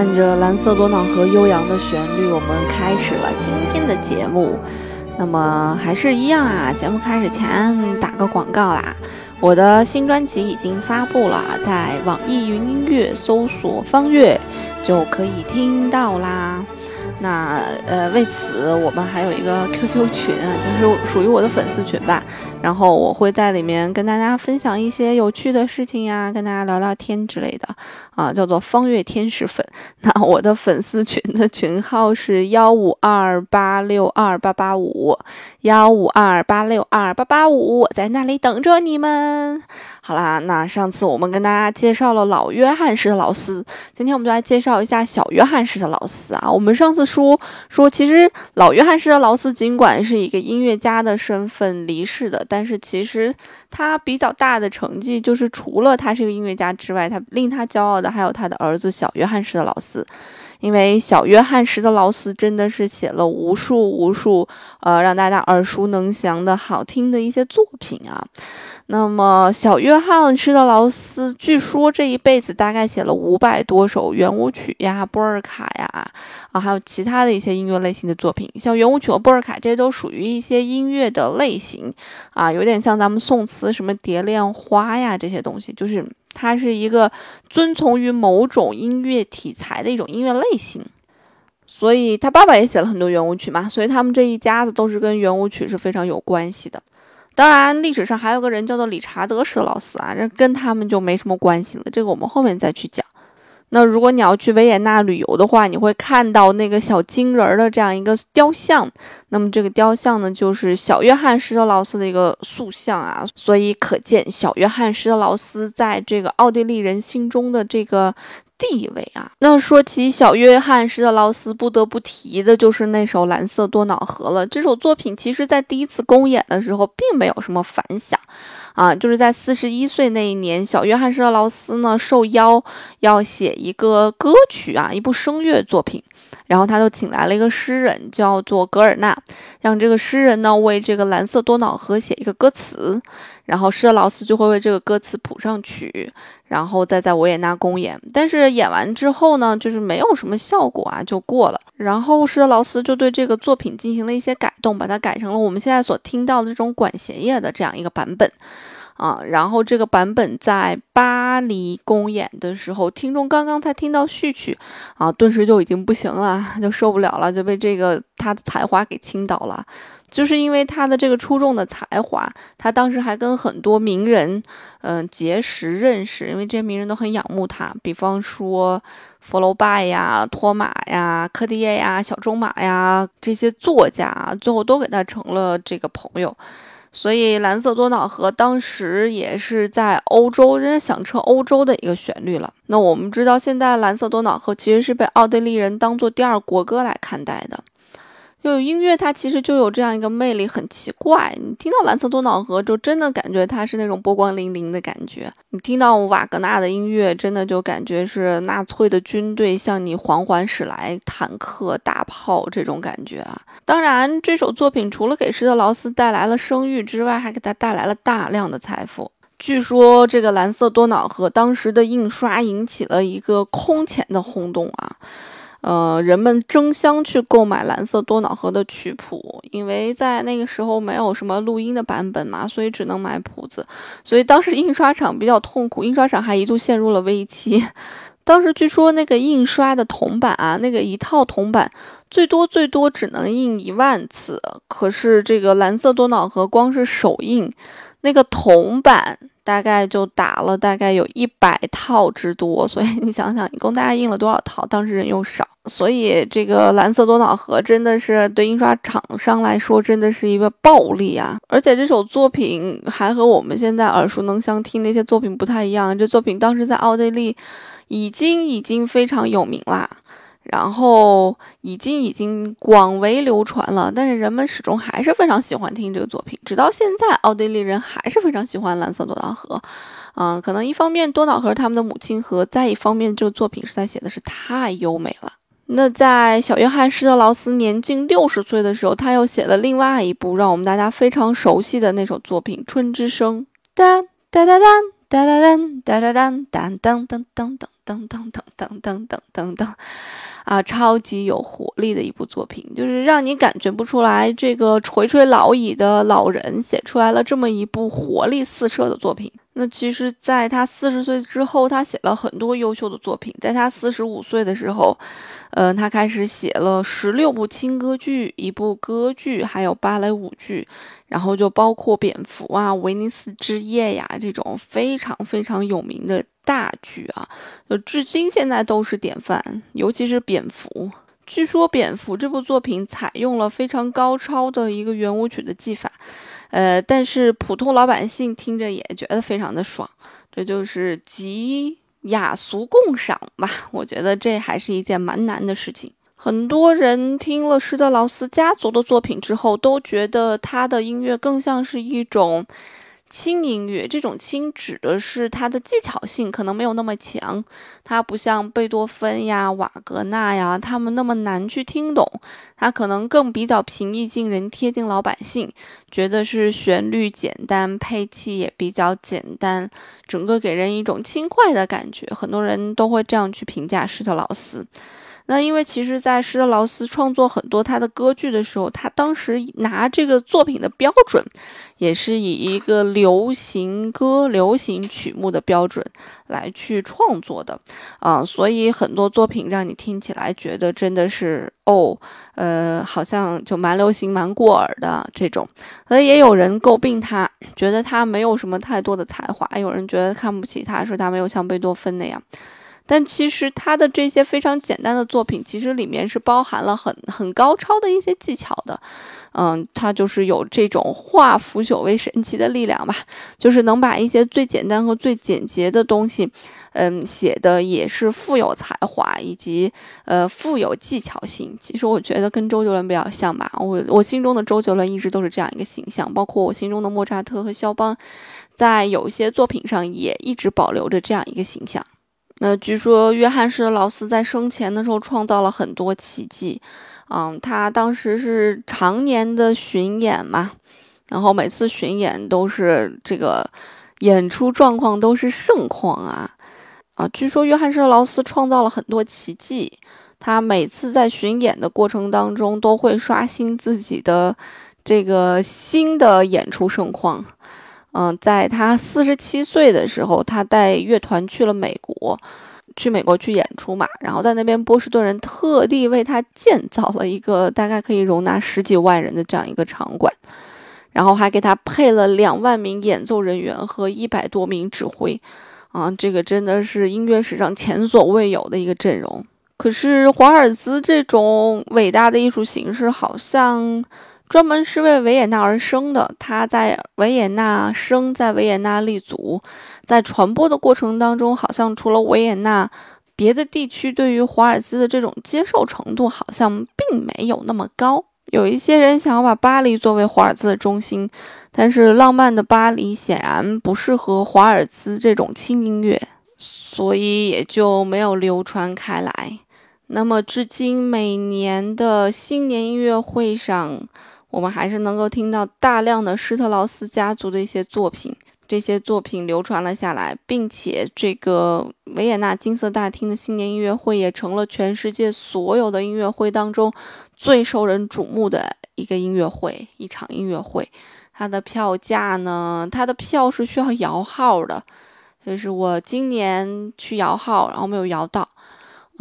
伴着蓝色多瑙河悠扬的旋律，我们开始了今天的节目。那么还是一样啊，节目开始前打个广告啦，我的新专辑已经发布了，在网易云音乐搜索“方月”就可以听到啦。那呃，为此我们还有一个 QQ 群，就是属于我的粉丝群吧。然后我会在里面跟大家分享一些有趣的事情呀，跟大家聊聊天之类的啊，叫做方月天使粉。那我的粉丝群的群号是幺五二八六二八八五，幺五二八六二八八五，我在那里等着你们。好啦，那上次我们跟大家介绍了老约翰施特劳斯，今天我们就来介绍一下小约翰施特劳斯啊。我们上次说说，其实老约翰施特劳斯尽管是一个音乐家的身份离世的，但是其实他比较大的成绩就是除了他是一个音乐家之外，他令他骄傲的还有他的儿子小约翰施特劳斯。因为小约翰施特劳斯真的是写了无数无数，呃，让大家耳熟能详的好听的一些作品啊。那么，小约翰施特劳斯据说这一辈子大概写了五百多首圆舞曲呀、波尔卡呀，啊，还有其他的一些音乐类型的作品。像圆舞曲和波尔卡，这些都属于一些音乐的类型啊，有点像咱们宋词什么蝶恋花呀这些东西，就是。他是一个遵从于某种音乐题材的一种音乐类型，所以他爸爸也写了很多圆舞曲嘛，所以他们这一家子都是跟圆舞曲是非常有关系的。当然，历史上还有个人叫做理查德·施特劳斯啊，这跟他们就没什么关系了，这个我们后面再去讲。那如果你要去维也纳旅游的话，你会看到那个小金人儿的这样一个雕像。那么这个雕像呢，就是小约翰施特劳斯的一个塑像啊。所以可见小约翰施特劳斯在这个奥地利人心中的这个地位啊。那说起小约翰施特劳斯，不得不提的就是那首《蓝色多瑙河》了。这首作品其实在第一次公演的时候，并没有什么反响。啊，就是在四十一岁那一年，小约翰施特劳斯呢受邀要写一个歌曲啊，一部声乐作品，然后他就请来了一个诗人，叫做格尔纳，让这个诗人呢为这个蓝色多瑙河写一个歌词。然后施特劳斯就会为这个歌词谱上曲，然后再在维也纳公演。但是演完之后呢，就是没有什么效果啊，就过了。然后施特劳斯就对这个作品进行了一些改动，把它改成了我们现在所听到的这种管弦乐的这样一个版本。啊，然后这个版本在巴黎公演的时候，听众刚刚才听到序曲，啊，顿时就已经不行了，就受不了了，就被这个他的才华给倾倒了。就是因为他的这个出众的才华，他当时还跟很多名人，嗯，结识认识，因为这些名人都很仰慕他，比方说佛罗拜呀、托马呀、科蒂耶呀、小仲马呀这些作家，最后都给他成了这个朋友。所以，蓝色多瑙河当时也是在欧洲，人家响彻欧洲的一个旋律了。那我们知道，现在蓝色多瑙河其实是被奥地利人当做第二国歌来看待的。就音乐，它其实就有这样一个魅力，很奇怪。你听到蓝色多瑙河，就真的感觉它是那种波光粼粼的感觉。你听到瓦格纳的音乐，真的就感觉是纳粹的军队向你缓缓驶来，坦克、大炮这种感觉啊。当然，这首作品除了给施特劳斯带来了声誉之外，还给他带来了大量的财富。据说这个蓝色多瑙河当时的印刷引起了一个空前的轰动啊。呃，人们争相去购买蓝色多瑙河的曲谱，因为在那个时候没有什么录音的版本嘛，所以只能买谱子。所以当时印刷厂比较痛苦，印刷厂还一度陷入了危机。当时据说那个印刷的铜版啊，那个一套铜版最多最多只能印一万次，可是这个蓝色多瑙河光是首印那个铜版。大概就打了大概有一百套之多，所以你想想，一共大概印了多少套？当时人又少，所以这个蓝色多瑙河真的是对印刷厂商来说真的是一个暴利啊！而且这首作品还和我们现在耳熟能详听那些作品不太一样，这作品当时在奥地利已经已经非常有名啦。然后已经已经广为流传了，但是人们始终还是非常喜欢听这个作品，直到现在，奥地利人还是非常喜欢蓝色多瑙河。嗯，可能一方面多瑙河他们的母亲河，再一方面这个作品实在写的是太优美了。那在小约翰施特劳斯年近六十岁的时候，他又写了另外一部让我们大家非常熟悉的那首作品《春之声》。哒哒哒哒哒哒噔哒哒噔噔噔噔噔噔噔噔噔噔噔噔噔，啊，超级有活力的一部作品，就是让你感觉不出来，这个垂垂老矣的老人写出来了这么一部活力四射的作品。那其实，在他四十岁之后，他写了很多优秀的作品。在他四十五岁的时候，呃，他开始写了十六部轻歌剧、一部歌剧，还有芭蕾舞剧，然后就包括《蝙蝠》啊、《威尼斯之夜》呀这种非常非常有名的大剧啊，就至今现在都是典范。尤其是《蝙蝠》，据说《蝙蝠》这部作品采用了非常高超的一个圆舞曲的技法。呃，但是普通老百姓听着也觉得非常的爽，这就是集雅俗共赏吧。我觉得这还是一件蛮难的事情。很多人听了施特劳斯家族的作品之后，都觉得他的音乐更像是一种。轻音乐这种轻指的是它的技巧性可能没有那么强，它不像贝多芬呀、瓦格纳呀他们那么难去听懂，它可能更比较平易近人、贴近老百姓，觉得是旋律简单，配器也比较简单，整个给人一种轻快的感觉。很多人都会这样去评价施特劳斯。那因为其实，在施特劳斯创作很多他的歌剧的时候，他当时拿这个作品的标准，也是以一个流行歌、流行曲目的标准来去创作的，啊，所以很多作品让你听起来觉得真的是哦，呃，好像就蛮流行、蛮过耳的这种。所以也有人诟病他，觉得他没有什么太多的才华，有人觉得看不起他，说他没有像贝多芬那样。但其实他的这些非常简单的作品，其实里面是包含了很很高超的一些技巧的，嗯，他就是有这种化腐朽为神奇的力量吧，就是能把一些最简单和最简洁的东西，嗯，写的也是富有才华以及呃富有技巧性。其实我觉得跟周杰伦比较像吧，我我心中的周杰伦一直都是这样一个形象，包括我心中的莫扎特和肖邦，在有些作品上也一直保留着这样一个形象。那据说约翰施特劳斯在生前的时候创造了很多奇迹，嗯，他当时是常年的巡演嘛，然后每次巡演都是这个演出状况都是盛况啊，啊，据说约翰施特劳斯创造了很多奇迹，他每次在巡演的过程当中都会刷新自己的这个新的演出盛况。嗯，在他四十七岁的时候，他带乐团去了美国，去美国去演出嘛。然后在那边，波士顿人特地为他建造了一个大概可以容纳十几万人的这样一个场馆，然后还给他配了两万名演奏人员和一百多名指挥。啊，这个真的是音乐史上前所未有的一个阵容。可是华尔兹这种伟大的艺术形式，好像。专门是为维也纳而生的，他在维也纳生，在维也纳立足，在传播的过程当中，好像除了维也纳，别的地区对于华尔兹的这种接受程度好像并没有那么高。有一些人想要把巴黎作为华尔兹的中心，但是浪漫的巴黎显然不适合华尔兹这种轻音乐，所以也就没有流传开来。那么，至今每年的新年音乐会上。我们还是能够听到大量的施特劳斯家族的一些作品，这些作品流传了下来，并且这个维也纳金色大厅的新年音乐会也成了全世界所有的音乐会当中最受人瞩目的一个音乐会，一场音乐会。它的票价呢？它的票是需要摇号的，就是我今年去摇号，然后没有摇到。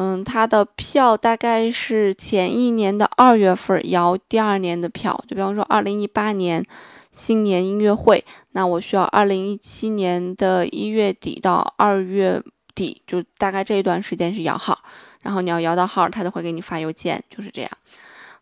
嗯，他的票大概是前一年的二月份摇第二年的票，就比方说二零一八年新年音乐会，那我需要二零一七年的一月底到二月底，就大概这一段时间是摇号，然后你要摇到号，他就会给你发邮件，就是这样。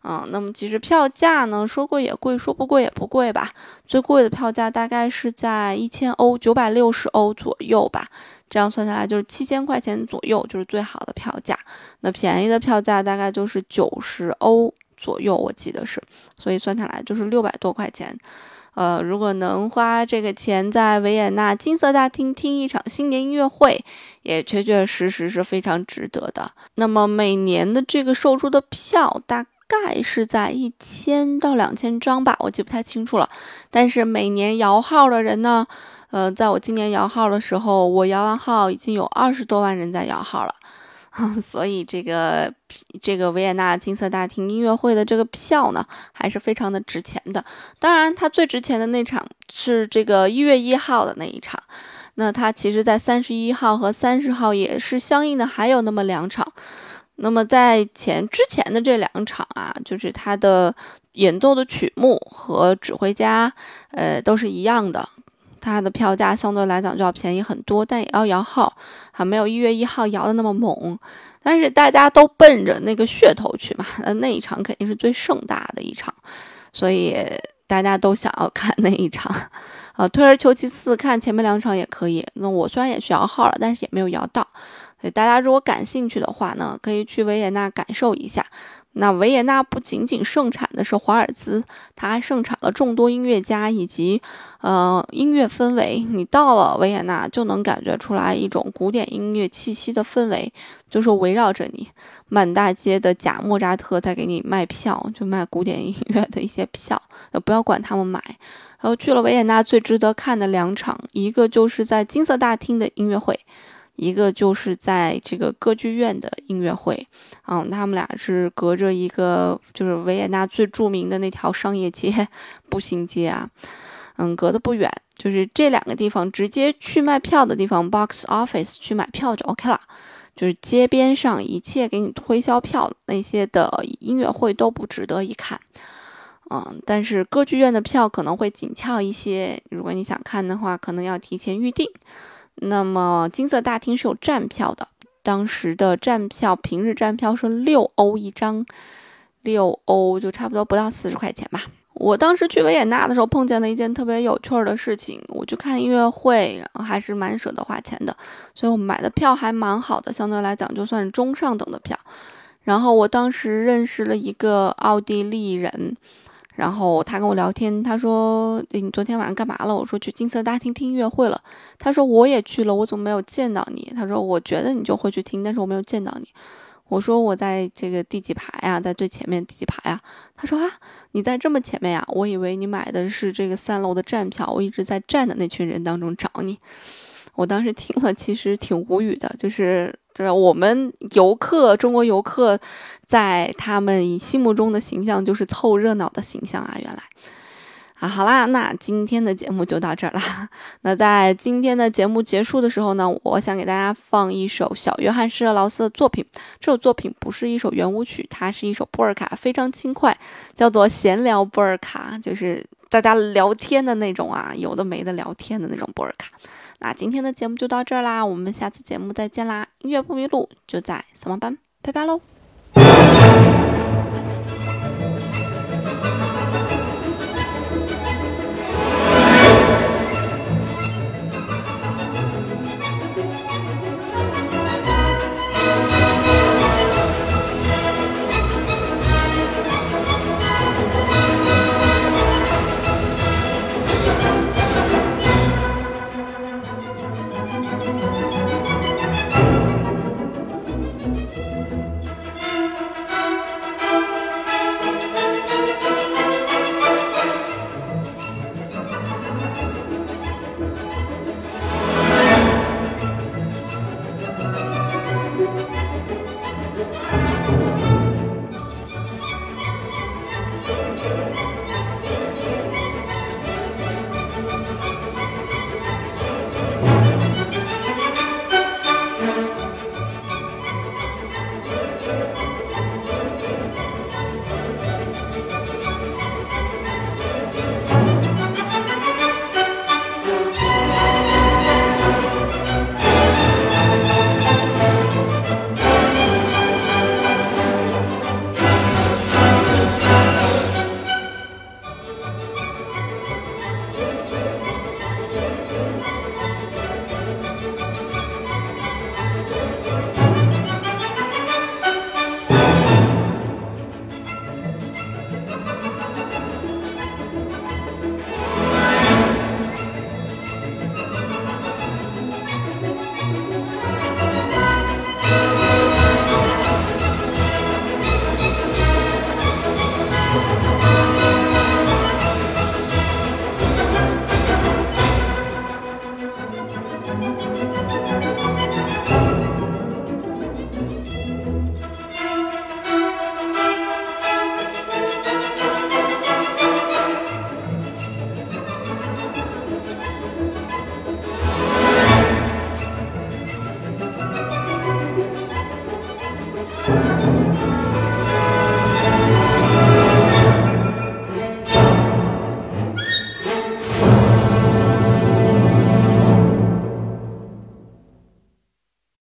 嗯，那么其实票价呢，说贵也贵，说不贵也不贵吧。最贵的票价大概是在一千欧，九百六十欧左右吧。这样算下来就是七千块钱左右，就是最好的票价。那便宜的票价大概就是九十欧左右，我记得是。所以算下来就是六百多块钱。呃，如果能花这个钱在维也纳金色大厅听一场新年音乐会，也确确实实是非常值得的。那么每年的这个售出的票大。概是在一千到两千张吧，我记不太清楚了。但是每年摇号的人呢，呃，在我今年摇号的时候，我摇完号已经有二十多万人在摇号了，所以这个这个维也纳金色大厅音乐会的这个票呢，还是非常的值钱的。当然，它最值钱的那场是这个一月一号的那一场。那它其实，在三十一号和三十号也是相应的，还有那么两场。那么在前之前的这两场啊，就是它的演奏的曲目和指挥家，呃，都是一样的。它的票价相对来讲就要便宜很多，但也要摇号，还没有一月一号摇的那么猛。但是大家都奔着那个噱头去嘛，那那一场肯定是最盛大的一场，所以大家都想要看那一场。啊，退而求其次，看前面两场也可以。那我虽然也去摇号了，但是也没有摇到。所以大家如果感兴趣的话呢，可以去维也纳感受一下。那维也纳不仅仅盛产的是华尔兹，它还盛产了众多音乐家以及呃音乐氛围。你到了维也纳就能感觉出来一种古典音乐气息的氛围，就是围绕着你，满大街的假莫扎特在给你卖票，就卖古典音乐的一些票，不要管他们买。然后去了维也纳，最值得看的两场，一个就是在金色大厅的音乐会，一个就是在这个歌剧院的音乐会。嗯，他们俩是隔着一个就是维也纳最著名的那条商业街步行街啊，嗯，隔得不远。就是这两个地方直接去卖票的地方，box office 去买票就 OK 了。就是街边上一切给你推销票那些的音乐会都不值得一看。嗯，但是歌剧院的票可能会紧俏一些，如果你想看的话，可能要提前预定。那么金色大厅是有站票的，当时的站票平日站票是六欧一张，六欧就差不多不到四十块钱吧。我当时去维也纳的时候碰见了一件特别有趣儿的事情，我去看音乐会，然后还是蛮舍得花钱的，所以我买的票还蛮好的，相对来讲就算是中上等的票。然后我当时认识了一个奥地利人。然后他跟我聊天，他说：“你昨天晚上干嘛了？”我说：“去金色大厅听音乐会了。”他说：“我也去了，我怎么没有见到你？”他说：“我觉得你就会去听，但是我没有见到你。”我说：“我在这个第几排呀？在最前面第几排呀？”他说：“啊，你在这么前面呀？我以为你买的是这个三楼的站票，我一直在站的那群人当中找你。”我当时听了，其实挺无语的，就是。就是我们游客，中国游客，在他们心目中的形象就是凑热闹的形象啊！原来啊，好啦，那今天的节目就到这儿啦。那在今天的节目结束的时候呢，我想给大家放一首小约翰施特劳斯的作品。这首作品不是一首圆舞曲，它是一首波尔卡，非常轻快，叫做闲聊波尔卡，就是大家聊天的那种啊，有的没的聊天的那种波尔卡。那今天的节目就到这儿啦，我们下次节目再见啦！音乐不迷路，就在小盲班，拜拜喽。